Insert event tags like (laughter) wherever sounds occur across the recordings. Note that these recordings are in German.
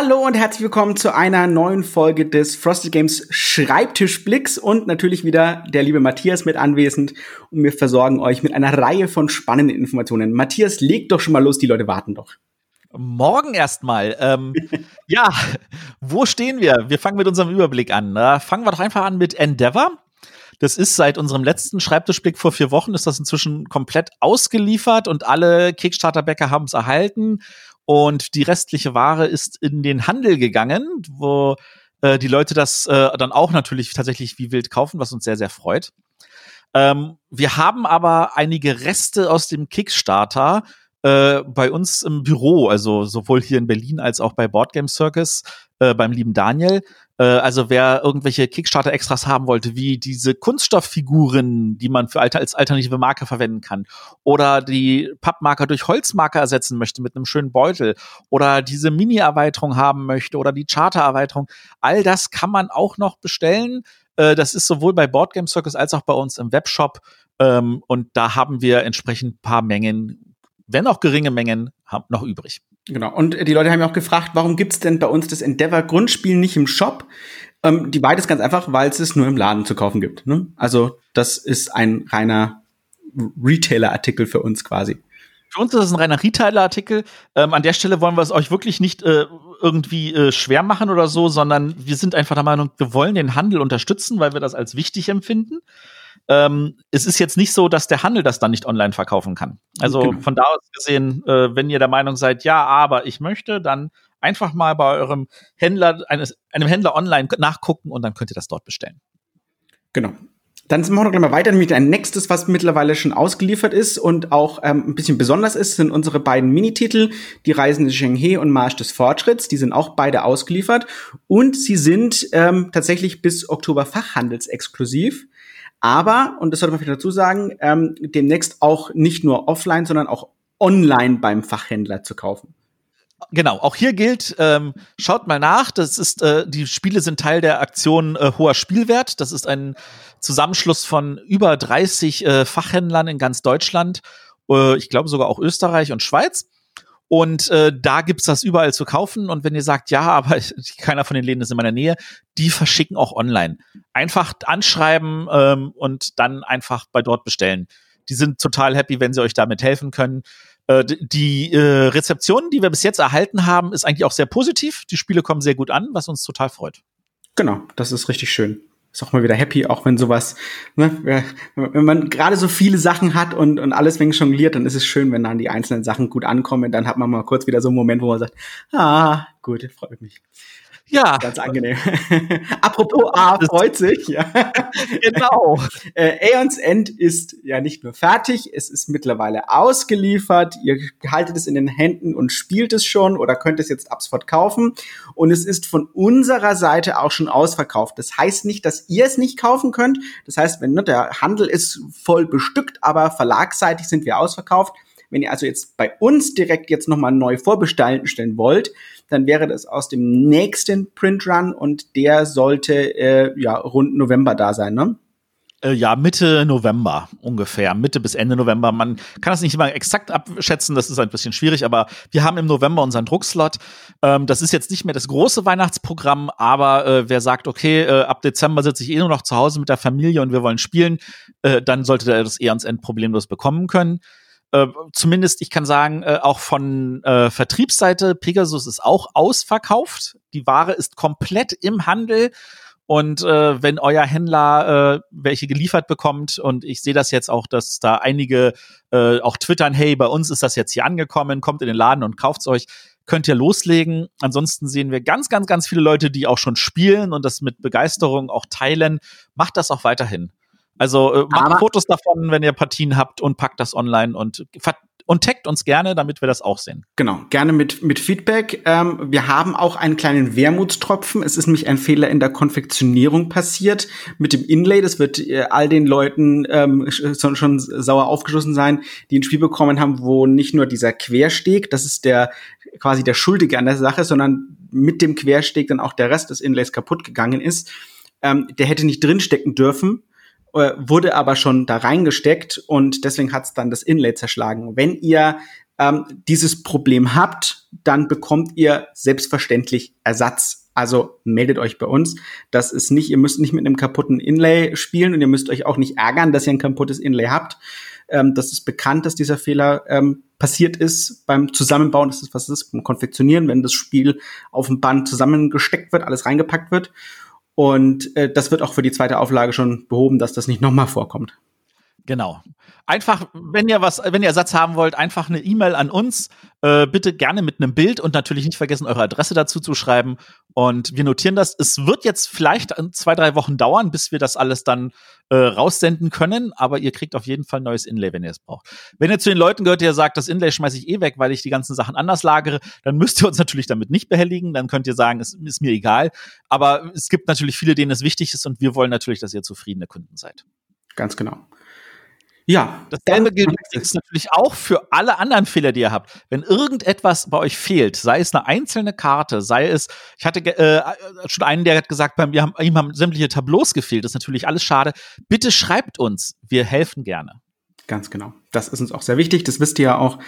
Hallo und herzlich willkommen zu einer neuen Folge des Frosted Games Schreibtischblicks und natürlich wieder der liebe Matthias mit anwesend und wir versorgen euch mit einer Reihe von spannenden Informationen. Matthias, leg doch schon mal los, die Leute warten doch. Morgen erstmal. Ähm, (laughs) ja, wo stehen wir? Wir fangen mit unserem Überblick an. Da fangen wir doch einfach an mit Endeavor. Das ist seit unserem letzten Schreibtischblick vor vier Wochen ist das inzwischen komplett ausgeliefert und alle Kickstarter-Bäcker haben es erhalten und die restliche Ware ist in den Handel gegangen, wo äh, die Leute das äh, dann auch natürlich tatsächlich wie wild kaufen, was uns sehr, sehr freut. Ähm, wir haben aber einige Reste aus dem Kickstarter äh, bei uns im Büro, also sowohl hier in Berlin als auch bei Boardgame Circus äh, beim lieben Daniel. Äh, also wer irgendwelche Kickstarter-Extras haben wollte, wie diese Kunststofffiguren, die man für als alternative Marke verwenden kann, oder die Pappmarker durch Holzmarker ersetzen möchte mit einem schönen Beutel, oder diese Mini-Erweiterung haben möchte, oder die Charter-Erweiterung, all das kann man auch noch bestellen. Äh, das ist sowohl bei Boardgame Circus als auch bei uns im Webshop. Ähm, und da haben wir entsprechend paar Mengen, wenn auch geringe Mengen, noch übrig. Genau. Und die Leute haben ja auch gefragt, warum gibt's denn bei uns das Endeavor Grundspiel nicht im Shop? Ähm, die beides ganz einfach, weil es es nur im Laden zu kaufen gibt. Ne? Also das ist ein reiner Retailer-Artikel für uns quasi. Für uns ist das ein reiner Retailer-Artikel. Ähm, an der Stelle wollen wir es euch wirklich nicht äh, irgendwie äh, schwer machen oder so, sondern wir sind einfach der Meinung, wir wollen den Handel unterstützen, weil wir das als wichtig empfinden ähm, es ist jetzt nicht so, dass der Handel das dann nicht online verkaufen kann. Also genau. von da aus gesehen, äh, wenn ihr der Meinung seid, ja, aber ich möchte, dann einfach mal bei eurem Händler, eines, einem Händler online nachgucken und dann könnt ihr das dort bestellen. Genau. Dann machen wir gleich mal weiter, nämlich ein nächstes, was mittlerweile schon ausgeliefert ist und auch ähm, ein bisschen besonders ist, sind unsere beiden Minititel, die Reisende Shenghe und Marsch des Fortschritts. Die sind auch beide ausgeliefert und sie sind ähm, tatsächlich bis Oktober fachhandelsexklusiv. Aber, und das sollte man vielleicht dazu sagen, ähm, demnächst auch nicht nur offline, sondern auch online beim Fachhändler zu kaufen. Genau, auch hier gilt, ähm, schaut mal nach. Das ist, äh, die Spiele sind Teil der Aktion äh, hoher Spielwert. Das ist ein Zusammenschluss von über 30 äh, Fachhändlern in ganz Deutschland, äh, ich glaube sogar auch Österreich und Schweiz. Und äh, da gibt's das überall zu kaufen. Und wenn ihr sagt, ja, aber (laughs) keiner von den Läden ist in meiner Nähe, die verschicken auch online. Einfach anschreiben ähm, und dann einfach bei dort bestellen. Die sind total happy, wenn sie euch damit helfen können. Äh, die äh, Rezeption, die wir bis jetzt erhalten haben, ist eigentlich auch sehr positiv. Die Spiele kommen sehr gut an, was uns total freut. Genau, das ist richtig schön ist auch mal wieder happy, auch wenn sowas, ne, wenn man gerade so viele Sachen hat und, und alles wegen jongliert, dann ist es schön, wenn dann die einzelnen Sachen gut ankommen. Dann hat man mal kurz wieder so einen Moment, wo man sagt, ah, gut, freut mich. Ja. Ganz angenehm. (laughs) Apropos A freut sich, ja. (laughs) genau. äh, Aeons End ist ja nicht nur fertig, es ist mittlerweile ausgeliefert. Ihr haltet es in den Händen und spielt es schon oder könnt es jetzt ab sofort kaufen. Und es ist von unserer Seite auch schon ausverkauft. Das heißt nicht, dass ihr es nicht kaufen könnt. Das heißt, wenn ne, der Handel ist voll bestückt, aber verlagsseitig sind wir ausverkauft. Wenn ihr also jetzt bei uns direkt jetzt nochmal neu vorbestellen stellen wollt, dann wäre das aus dem nächsten Printrun und der sollte äh, ja rund November da sein, ne? Äh, ja, Mitte November ungefähr, Mitte bis Ende November. Man kann das nicht immer exakt abschätzen, das ist ein bisschen schwierig, aber wir haben im November unseren Druckslot. Ähm, das ist jetzt nicht mehr das große Weihnachtsprogramm, aber äh, wer sagt, okay, äh, ab Dezember sitze ich eh nur noch zu Hause mit der Familie und wir wollen spielen, äh, dann sollte er das eher ans End problemlos bekommen können. Äh, zumindest, ich kann sagen, äh, auch von äh, Vertriebsseite, Pegasus ist auch ausverkauft. Die Ware ist komplett im Handel. Und äh, wenn euer Händler äh, welche geliefert bekommt, und ich sehe das jetzt auch, dass da einige äh, auch twittern, hey, bei uns ist das jetzt hier angekommen, kommt in den Laden und kauft's euch, könnt ihr loslegen. Ansonsten sehen wir ganz, ganz, ganz viele Leute, die auch schon spielen und das mit Begeisterung auch teilen. Macht das auch weiterhin. Also äh, macht Aber Fotos davon, wenn ihr Partien habt und packt das online und und taggt uns gerne, damit wir das auch sehen. Genau, gerne mit, mit Feedback. Ähm, wir haben auch einen kleinen Wermutstropfen. Es ist nämlich ein Fehler in der Konfektionierung passiert mit dem Inlay. Das wird äh, all den Leuten ähm, schon, schon sauer aufgeschlossen sein, die ein Spiel bekommen haben, wo nicht nur dieser Quersteg, das ist der quasi der Schuldige an der Sache, sondern mit dem Quersteg dann auch der Rest des Inlays kaputt gegangen ist. Ähm, der hätte nicht drinstecken dürfen äh, wurde aber schon da reingesteckt und deswegen hat es dann das Inlay zerschlagen. Wenn ihr ähm, dieses Problem habt, dann bekommt ihr selbstverständlich Ersatz. Also meldet euch bei uns. Das ist nicht, ihr müsst nicht mit einem kaputten Inlay spielen und ihr müsst euch auch nicht ärgern, dass ihr ein kaputtes Inlay habt. Ähm, das ist bekannt, dass dieser Fehler ähm, passiert ist beim Zusammenbauen. Das ist was ist beim Konfektionieren, wenn das Spiel auf dem Band zusammengesteckt wird, alles reingepackt wird. Und äh, das wird auch für die zweite Auflage schon behoben, dass das nicht nochmal vorkommt. Genau. Einfach, wenn ihr was, wenn ihr Ersatz haben wollt, einfach eine E-Mail an uns. Äh, bitte gerne mit einem Bild und natürlich nicht vergessen, eure Adresse dazu zu schreiben. Und wir notieren das. Es wird jetzt vielleicht zwei, drei Wochen dauern, bis wir das alles dann äh, raussenden können, aber ihr kriegt auf jeden Fall neues Inlay, wenn ihr es braucht. Wenn ihr zu den Leuten gehört, der sagt, das Inlay schmeiße ich eh weg, weil ich die ganzen Sachen anders lagere, dann (laughs) müsst ihr uns natürlich damit nicht behelligen. Dann könnt ihr sagen, es ist mir egal. Aber es gibt natürlich viele, denen es wichtig ist und wir wollen natürlich, dass ihr zufriedene Kunden seid. Ganz genau. Ja. Dasselbe gilt natürlich auch für alle anderen Fehler, die ihr habt. Wenn irgendetwas bei euch fehlt, sei es eine einzelne Karte, sei es, ich hatte äh, schon einen, der hat gesagt, bei mir haben, ihm haben sämtliche Tableaus gefehlt. Das ist natürlich alles schade. Bitte schreibt uns. Wir helfen gerne. Ganz genau. Das ist uns auch sehr wichtig. Das wisst ihr ja auch.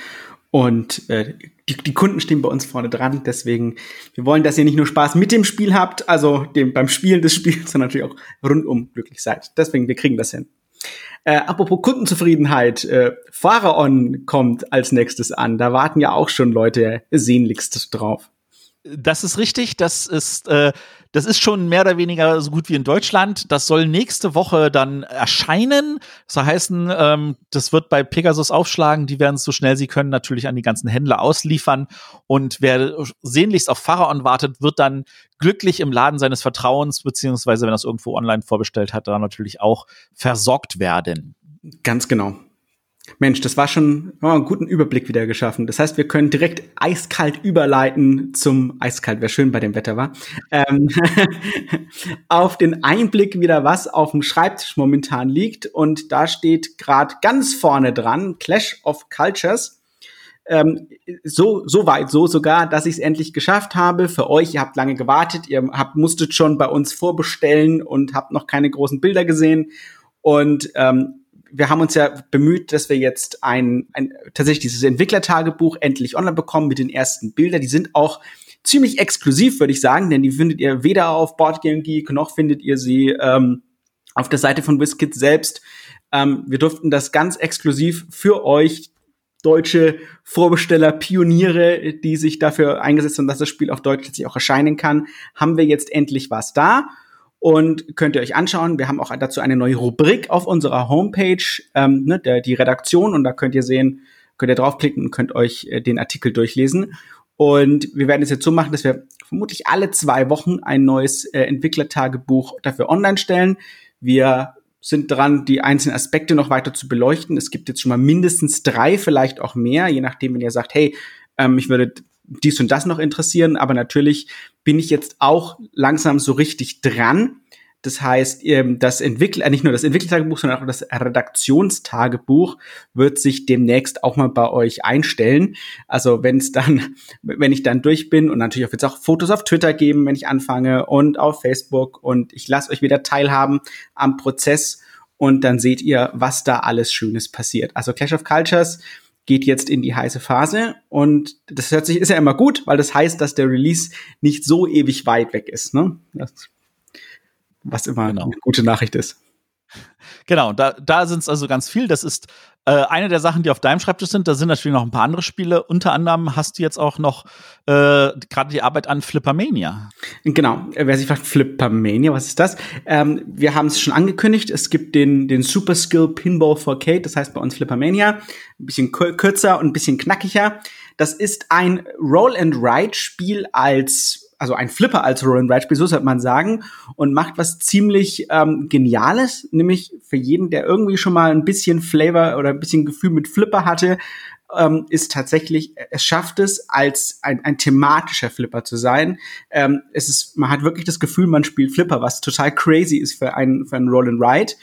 Und äh, die, die Kunden stehen bei uns vorne dran. Deswegen, wir wollen, dass ihr nicht nur Spaß mit dem Spiel habt, also dem, beim Spielen des Spiels, (laughs) sondern natürlich auch rundum glücklich seid. Deswegen, wir kriegen das hin. Äh, apropos Kundenzufriedenheit, äh, Pharaon kommt als nächstes an. Da warten ja auch schon Leute sehnlichst drauf. Das ist richtig. Das ist, äh, das ist schon mehr oder weniger so gut wie in Deutschland. Das soll nächste Woche dann erscheinen. Das heißt, ähm, das wird bei Pegasus aufschlagen. Die werden es so schnell sie können natürlich an die ganzen Händler ausliefern. Und wer sehnlichst auf Pharaon wartet, wird dann glücklich im Laden seines Vertrauens, beziehungsweise wenn er es irgendwo online vorbestellt hat, dann natürlich auch versorgt werden. Ganz genau. Mensch, das war schon oh, einen guten Überblick wieder geschaffen. Das heißt, wir können direkt eiskalt überleiten zum eiskalt, wäre schön bei dem Wetter war. Ähm, (laughs) auf den Einblick wieder, was auf dem Schreibtisch momentan liegt. Und da steht gerade ganz vorne dran Clash of Cultures. Ähm, so, so weit, so sogar, dass ich es endlich geschafft habe. Für euch, ihr habt lange gewartet, ihr habt, musstet schon bei uns vorbestellen und habt noch keine großen Bilder gesehen. Und ähm, wir haben uns ja bemüht, dass wir jetzt ein, ein tatsächlich dieses Entwicklertagebuch endlich online bekommen mit den ersten Bildern. Die sind auch ziemlich exklusiv, würde ich sagen, denn die findet ihr weder auf Boardgame Geek noch findet ihr sie ähm, auf der Seite von WizKids selbst. Ähm, wir durften das ganz exklusiv für euch deutsche Vorbesteller, Pioniere, die sich dafür eingesetzt haben, dass das Spiel auf Deutsch tatsächlich auch erscheinen kann, haben wir jetzt endlich was da und könnt ihr euch anschauen. Wir haben auch dazu eine neue Rubrik auf unserer Homepage, ähm, ne, der, die Redaktion, und da könnt ihr sehen, könnt ihr draufklicken und könnt euch äh, den Artikel durchlesen. Und wir werden es jetzt so machen, dass wir vermutlich alle zwei Wochen ein neues äh, Entwicklertagebuch dafür online stellen. Wir sind dran, die einzelnen Aspekte noch weiter zu beleuchten. Es gibt jetzt schon mal mindestens drei, vielleicht auch mehr, je nachdem, wenn ihr sagt, hey, ähm, ich würde dies und das noch interessieren, aber natürlich bin ich jetzt auch langsam so richtig dran. Das heißt, ähm, das Entwickler, äh, nicht nur das Entwicklertagebuch, sondern auch das Redaktionstagebuch wird sich demnächst auch mal bei euch einstellen. Also wenn es dann, (laughs) wenn ich dann durch bin und natürlich auch jetzt auch Fotos auf Twitter geben, wenn ich anfange und auf Facebook und ich lasse euch wieder teilhaben am Prozess und dann seht ihr, was da alles Schönes passiert. Also Clash of Cultures geht jetzt in die heiße Phase und das hört sich ist ja immer gut, weil das heißt, dass der Release nicht so ewig weit weg ist, ne? Das, was immer genau. eine gute Nachricht ist. Genau, da, da sind es also ganz viel. Das ist äh, eine der Sachen, die auf deinem Schreibtisch sind. Da sind natürlich noch ein paar andere Spiele. Unter anderem hast du jetzt auch noch äh, gerade die Arbeit an Flippermania. Genau, wer sich fragt, Flippermania, was ist das? Ähm, wir haben es schon angekündigt. Es gibt den, den Super Skill Pinball for Kate, das heißt bei uns Flippermania. Ein bisschen kürzer und ein bisschen knackiger. Das ist ein Roll-and-Ride-Spiel als also ein Flipper als Roll and Ride Spiel, so sollte man sagen, und macht was ziemlich ähm, Geniales, nämlich für jeden, der irgendwie schon mal ein bisschen Flavor oder ein bisschen Gefühl mit Flipper hatte, ähm, ist tatsächlich, es schafft es, als ein, ein thematischer Flipper zu sein. Ähm, es ist, man hat wirklich das Gefühl, man spielt Flipper, was total crazy ist für ein, für ein Roll and Ride.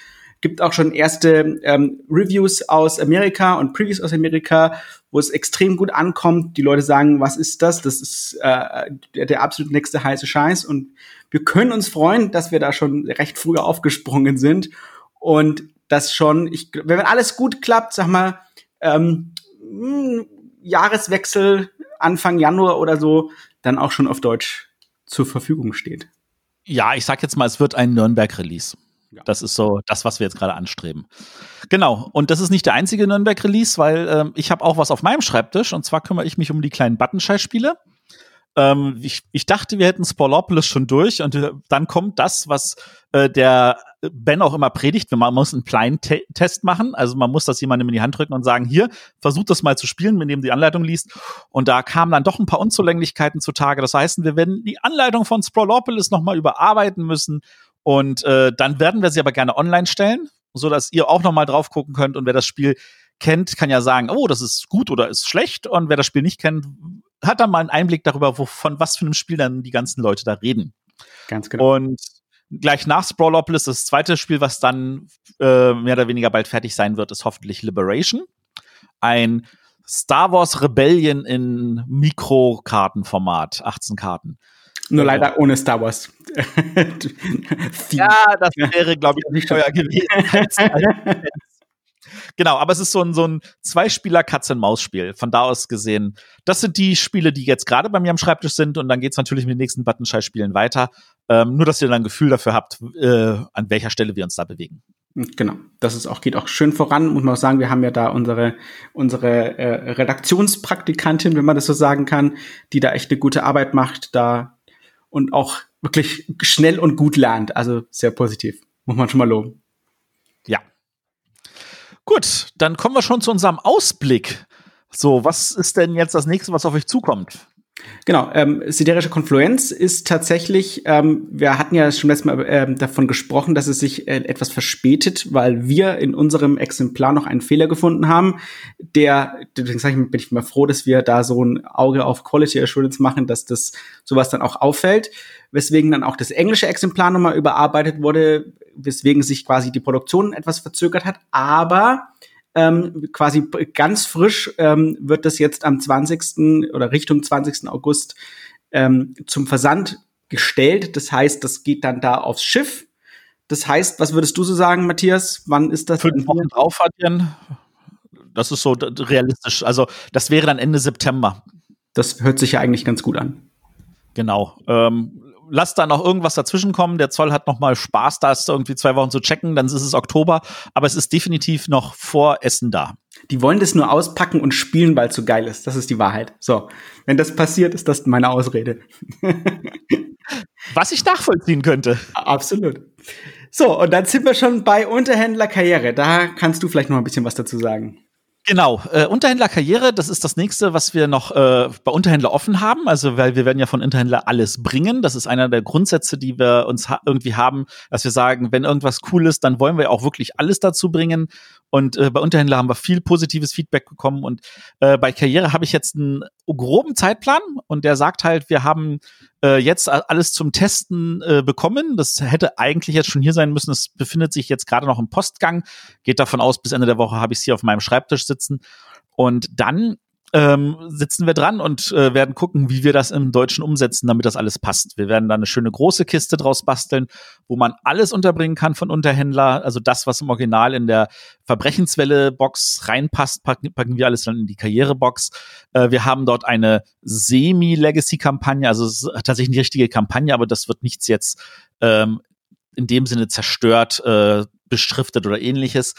Gibt auch schon erste ähm, Reviews aus Amerika und Previews aus Amerika, wo es extrem gut ankommt. Die Leute sagen, was ist das? Das ist äh, der, der absolut nächste heiße Scheiß. Und wir können uns freuen, dass wir da schon recht früh aufgesprungen sind. Und das schon, ich, wenn alles gut klappt, sag mal, ähm, Jahreswechsel, Anfang Januar oder so, dann auch schon auf Deutsch zur Verfügung steht. Ja, ich sag jetzt mal, es wird ein Nürnberg-Release. Ja. Das ist so das, was wir jetzt gerade anstreben. Genau. Und das ist nicht der einzige Nürnberg-Release, weil ähm, ich habe auch was auf meinem Schreibtisch. Und zwar kümmere ich mich um die kleinen Buttonscheiß-Spiele. Ähm, ich, ich dachte, wir hätten Spolopolis schon durch und äh, dann kommt das, was äh, der Ben auch immer predigt. Man muss einen Blind-Test machen. Also man muss das jemandem in die Hand drücken und sagen, hier, versucht das mal zu spielen, mit dem die Anleitung liest. Und da kamen dann doch ein paar Unzulänglichkeiten zutage. Das heißt, wir werden die Anleitung von Spolopolis nochmal überarbeiten müssen. Und äh, dann werden wir sie aber gerne online stellen, so dass ihr auch nochmal drauf gucken könnt. Und wer das Spiel kennt, kann ja sagen, oh, das ist gut oder ist schlecht. Und wer das Spiel nicht kennt, hat dann mal einen Einblick darüber, wovon was für einem Spiel dann die ganzen Leute da reden. Ganz genau. Und gleich nach Sprawlopolis, das zweite Spiel, was dann äh, mehr oder weniger bald fertig sein wird, ist hoffentlich Liberation. Ein Star Wars Rebellion in Mikrokartenformat, 18 Karten. Nur also leider ohne Star Wars. (laughs) ja, das wäre, glaube ich, nicht teuer gewesen. (laughs) Genau, aber es ist so ein, so ein Zweispieler Katz-and-Maus-Spiel. Von da aus gesehen, das sind die Spiele, die jetzt gerade bei mir am Schreibtisch sind und dann geht's natürlich mit den nächsten Buttonscheiß-Spielen weiter. Ähm, nur, dass ihr dann ein Gefühl dafür habt, äh, an welcher Stelle wir uns da bewegen. Genau, das ist auch, geht auch schön voran, muss man auch sagen. Wir haben ja da unsere, unsere äh, Redaktionspraktikantin, wenn man das so sagen kann, die da echt eine gute Arbeit macht, da und auch wirklich schnell und gut lernt. Also sehr positiv. Muss man schon mal loben. Gut, dann kommen wir schon zu unserem Ausblick. So, was ist denn jetzt das nächste, was auf euch zukommt? Genau, ähm, siderische Konfluenz ist tatsächlich, ähm, wir hatten ja schon letztes Mal ähm, davon gesprochen, dass es sich äh, etwas verspätet, weil wir in unserem Exemplar noch einen Fehler gefunden haben, der, deswegen bin ich mal froh, dass wir da so ein Auge auf Quality Assurance machen, dass das sowas dann auch auffällt, weswegen dann auch das englische Exemplar nochmal überarbeitet wurde, weswegen sich quasi die Produktion etwas verzögert hat, aber ähm, quasi ganz frisch ähm, wird das jetzt am 20. oder Richtung 20. August ähm, zum Versand gestellt. Das heißt, das geht dann da aufs Schiff. Das heißt, was würdest du so sagen, Matthias? Wann ist das? Fünf Wochen drauf, Adrian. Das ist so realistisch. Also, das wäre dann Ende September. Das hört sich ja eigentlich ganz gut an. Genau. Ähm, lass da noch irgendwas dazwischen kommen. Der Zoll hat noch mal Spaß, das irgendwie zwei Wochen zu checken. Dann ist es Oktober, aber es ist definitiv noch vor Essen da. Die wollen das nur auspacken und spielen, weil es so geil ist. Das ist die Wahrheit. So, wenn das passiert, ist das meine Ausrede. Was ich nachvollziehen könnte. Absolut. So, und dann sind wir schon bei Unterhändlerkarriere. Da kannst du vielleicht noch ein bisschen was dazu sagen. Genau, äh, Unterhändlerkarriere, das ist das nächste, was wir noch äh, bei Unterhändler offen haben. Also, weil wir werden ja von Unterhändler alles bringen. Das ist einer der Grundsätze, die wir uns ha irgendwie haben, dass wir sagen, wenn irgendwas cool ist, dann wollen wir auch wirklich alles dazu bringen. Und äh, bei Unterhändler haben wir viel positives Feedback bekommen. Und äh, bei Karriere habe ich jetzt einen groben Zeitplan und der sagt halt, wir haben äh, jetzt alles zum Testen äh, bekommen. Das hätte eigentlich jetzt schon hier sein müssen. Es befindet sich jetzt gerade noch im Postgang. Geht davon aus, bis Ende der Woche habe ich es hier auf meinem Schreibtisch sitzen. Und dann ähm, sitzen wir dran und äh, werden gucken, wie wir das im Deutschen umsetzen, damit das alles passt. Wir werden da eine schöne große Kiste draus basteln, wo man alles unterbringen kann von Unterhändler. Also das, was im Original in der Verbrechenswelle-Box reinpasst, packen, packen wir alles dann in die Karrierebox. Äh, wir haben dort eine Semi-Legacy-Kampagne, also es ist tatsächlich eine richtige Kampagne, aber das wird nichts jetzt ähm, in dem Sinne zerstört, äh, beschriftet oder ähnliches.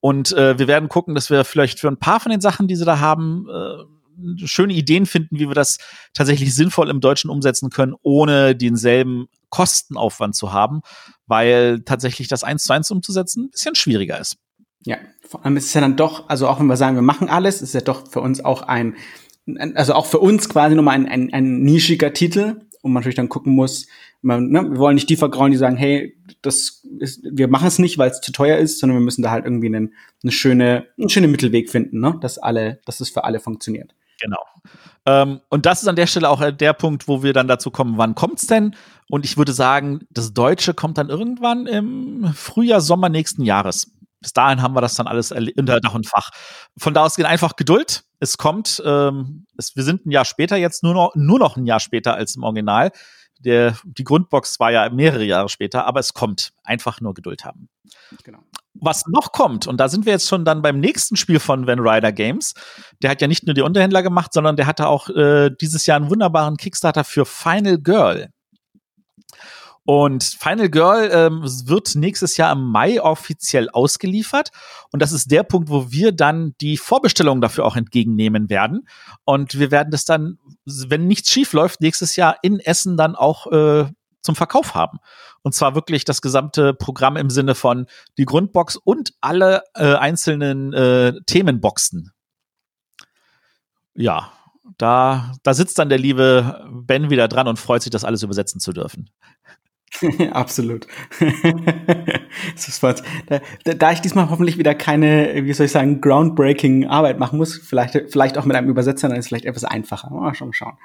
Und äh, wir werden gucken, dass wir vielleicht für ein paar von den Sachen, die sie da haben, äh, schöne Ideen finden, wie wir das tatsächlich sinnvoll im Deutschen umsetzen können, ohne denselben Kostenaufwand zu haben, weil tatsächlich das eins zu eins umzusetzen ein bisschen schwieriger ist. Ja, vor allem ist es ja dann doch, also auch wenn wir sagen, wir machen alles, ist ja doch für uns auch ein, also auch für uns quasi nochmal ein, ein, ein nischiger Titel, und man natürlich dann gucken muss, man, ne, wir wollen nicht die vergrauen, die sagen, hey, das ist, wir machen es nicht, weil es zu teuer ist, sondern wir müssen da halt irgendwie einen, eine schöne, einen schönen Mittelweg finden, ne, dass alle, dass es für alle funktioniert. Genau. Ähm, und das ist an der Stelle auch der Punkt, wo wir dann dazu kommen, wann kommt's denn? Und ich würde sagen, das Deutsche kommt dann irgendwann im Frühjahr, Sommer nächsten Jahres bis dahin haben wir das dann alles unter Dach und Fach. Von da aus geht einfach Geduld. Es kommt, ähm, es, wir sind ein Jahr später jetzt, nur noch, nur noch ein Jahr später als im Original. Der, die Grundbox war ja mehrere Jahre später, aber es kommt. Einfach nur Geduld haben. Genau. was noch kommt, und da sind wir jetzt schon dann beim nächsten Spiel von Van Ryder Games, der hat ja nicht nur die Unterhändler gemacht, sondern der hatte auch äh, dieses Jahr einen wunderbaren Kickstarter für Final Girl. Und Final Girl ähm, wird nächstes Jahr im Mai offiziell ausgeliefert. Und das ist der Punkt, wo wir dann die Vorbestellung dafür auch entgegennehmen werden. Und wir werden das dann, wenn nichts schief läuft, nächstes Jahr in Essen dann auch äh, zum Verkauf haben. Und zwar wirklich das gesamte Programm im Sinne von die Grundbox und alle äh, einzelnen äh, Themenboxen. Ja, da, da sitzt dann der liebe Ben wieder dran und freut sich, das alles übersetzen zu dürfen. (laughs) Absolut. (laughs) da, da ich diesmal hoffentlich wieder keine, wie soll ich sagen, groundbreaking Arbeit machen muss, vielleicht, vielleicht auch mit einem Übersetzer, dann ist es vielleicht etwas einfacher. Mal schon schauen.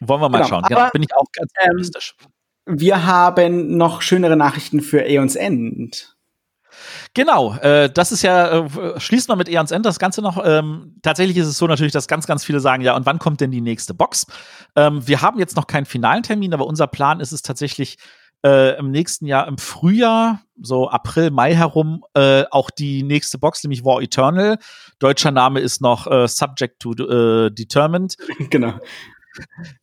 Wollen wir mal genau, schauen. Aber, ja, bin ich auch ganz ähm, optimistisch. Wir haben noch schönere Nachrichten für Aeons End. Genau, äh, das ist ja, äh, schließt man mit Eons End das Ganze noch. Ähm, tatsächlich ist es so natürlich, dass ganz, ganz viele sagen, ja, und wann kommt denn die nächste Box? Ähm, wir haben jetzt noch keinen finalen Termin, aber unser Plan ist es tatsächlich, äh, im nächsten Jahr im Frühjahr, so April, Mai herum, äh, auch die nächste Box, nämlich War Eternal. Deutscher Name ist noch äh, Subject to äh, Determined. (laughs) Genau.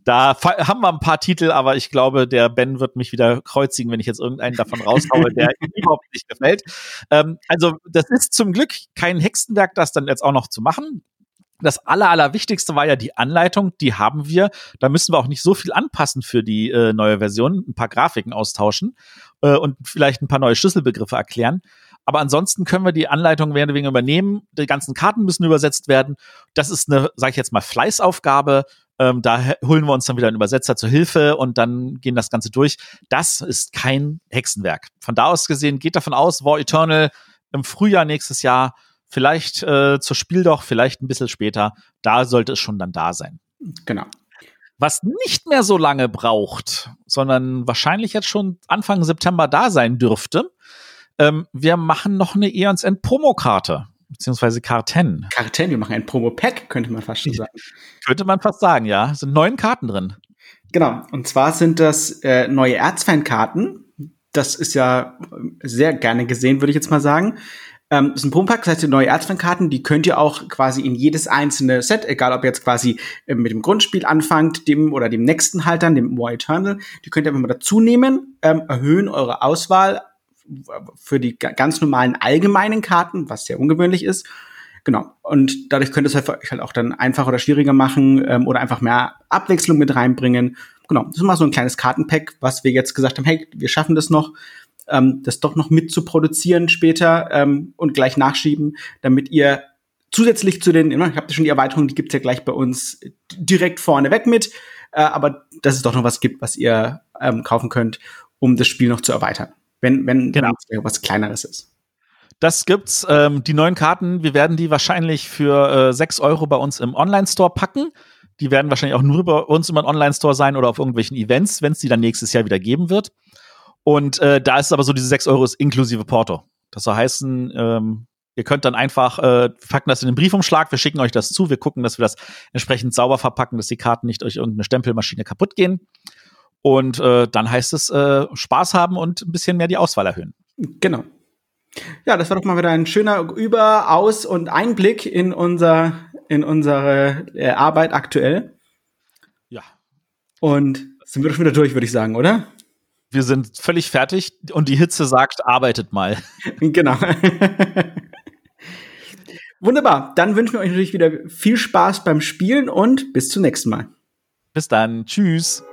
Da haben wir ein paar Titel, aber ich glaube, der Ben wird mich wieder kreuzigen, wenn ich jetzt irgendeinen davon raushaue, der ihm (laughs) überhaupt nicht gefällt. Ähm, also, das ist zum Glück kein Hexenwerk, das dann jetzt auch noch zu machen. Das aller, allerwichtigste war ja die Anleitung, die haben wir. Da müssen wir auch nicht so viel anpassen für die äh, neue Version, ein paar Grafiken austauschen äh, und vielleicht ein paar neue Schlüsselbegriffe erklären. Aber ansonsten können wir die Anleitung mehr oder übernehmen. Die ganzen Karten müssen übersetzt werden. Das ist eine, sage ich jetzt mal, Fleißaufgabe. Ähm, da holen wir uns dann wieder einen Übersetzer zur Hilfe und dann gehen das Ganze durch. Das ist kein Hexenwerk. Von da aus gesehen geht davon aus, War Eternal im Frühjahr nächstes Jahr vielleicht äh, zur Spiel doch, vielleicht ein bisschen später. Da sollte es schon dann da sein. Genau. Was nicht mehr so lange braucht, sondern wahrscheinlich jetzt schon Anfang September da sein dürfte. Ähm, wir machen noch eine Eons End Promokarte beziehungsweise Karten. Karten, wir machen ein Promo-Pack, könnte man fast schon sagen. könnte man fast sagen, ja. Es sind neun Karten drin. Genau, und zwar sind das äh, neue Erzfan-Karten. Das ist ja sehr gerne gesehen, würde ich jetzt mal sagen. Ähm, das ist ein Promopack, das heißt, die neue Erzfan-Karten, die könnt ihr auch quasi in jedes einzelne Set, egal ob ihr jetzt quasi äh, mit dem Grundspiel anfangt, dem oder dem nächsten Haltern, dem War Eternal, die könnt ihr einfach mal dazu nehmen, ähm, erhöhen eure Auswahl für die ganz normalen allgemeinen Karten, was sehr ungewöhnlich ist. Genau. Und dadurch könnt ihr es halt, halt auch dann einfacher oder schwieriger machen ähm, oder einfach mehr Abwechslung mit reinbringen. Genau. Das ist mal so ein kleines Kartenpack, was wir jetzt gesagt haben, hey, wir schaffen das noch, ähm, das doch noch mit zu produzieren später ähm, und gleich nachschieben, damit ihr zusätzlich zu den, ich habt ja schon die Erweiterung, die gibt's ja gleich bei uns direkt vorne weg mit, äh, aber dass es doch noch was gibt, was ihr ähm, kaufen könnt, um das Spiel noch zu erweitern wenn, wenn genau. was Kleineres ist. Das gibt's. Ähm, die neuen Karten, wir werden die wahrscheinlich für äh, 6 Euro bei uns im Online-Store packen. Die werden wahrscheinlich auch nur bei uns im Online-Store sein oder auf irgendwelchen Events, wenn es die dann nächstes Jahr wieder geben wird. Und äh, da ist es aber so, diese 6 Euro ist inklusive Porto. Das soll heißen, ähm, ihr könnt dann einfach, äh, packen das in den Briefumschlag, wir schicken euch das zu, wir gucken, dass wir das entsprechend sauber verpacken, dass die Karten nicht durch irgendeine Stempelmaschine kaputt gehen. Und äh, dann heißt es äh, Spaß haben und ein bisschen mehr die Auswahl erhöhen. Genau. Ja, das war doch mal wieder ein schöner Über-, Aus- und Einblick in unser in unsere äh, Arbeit aktuell. Ja. Und sind wir doch schon wieder durch, würde ich sagen, oder? Wir sind völlig fertig und die Hitze sagt, arbeitet mal. (laughs) Genau. Wunderbar. Dann wünschen wir euch natürlich wieder viel Spaß beim Spielen und bis zum nächsten Mal. Bis dann. Tschüss.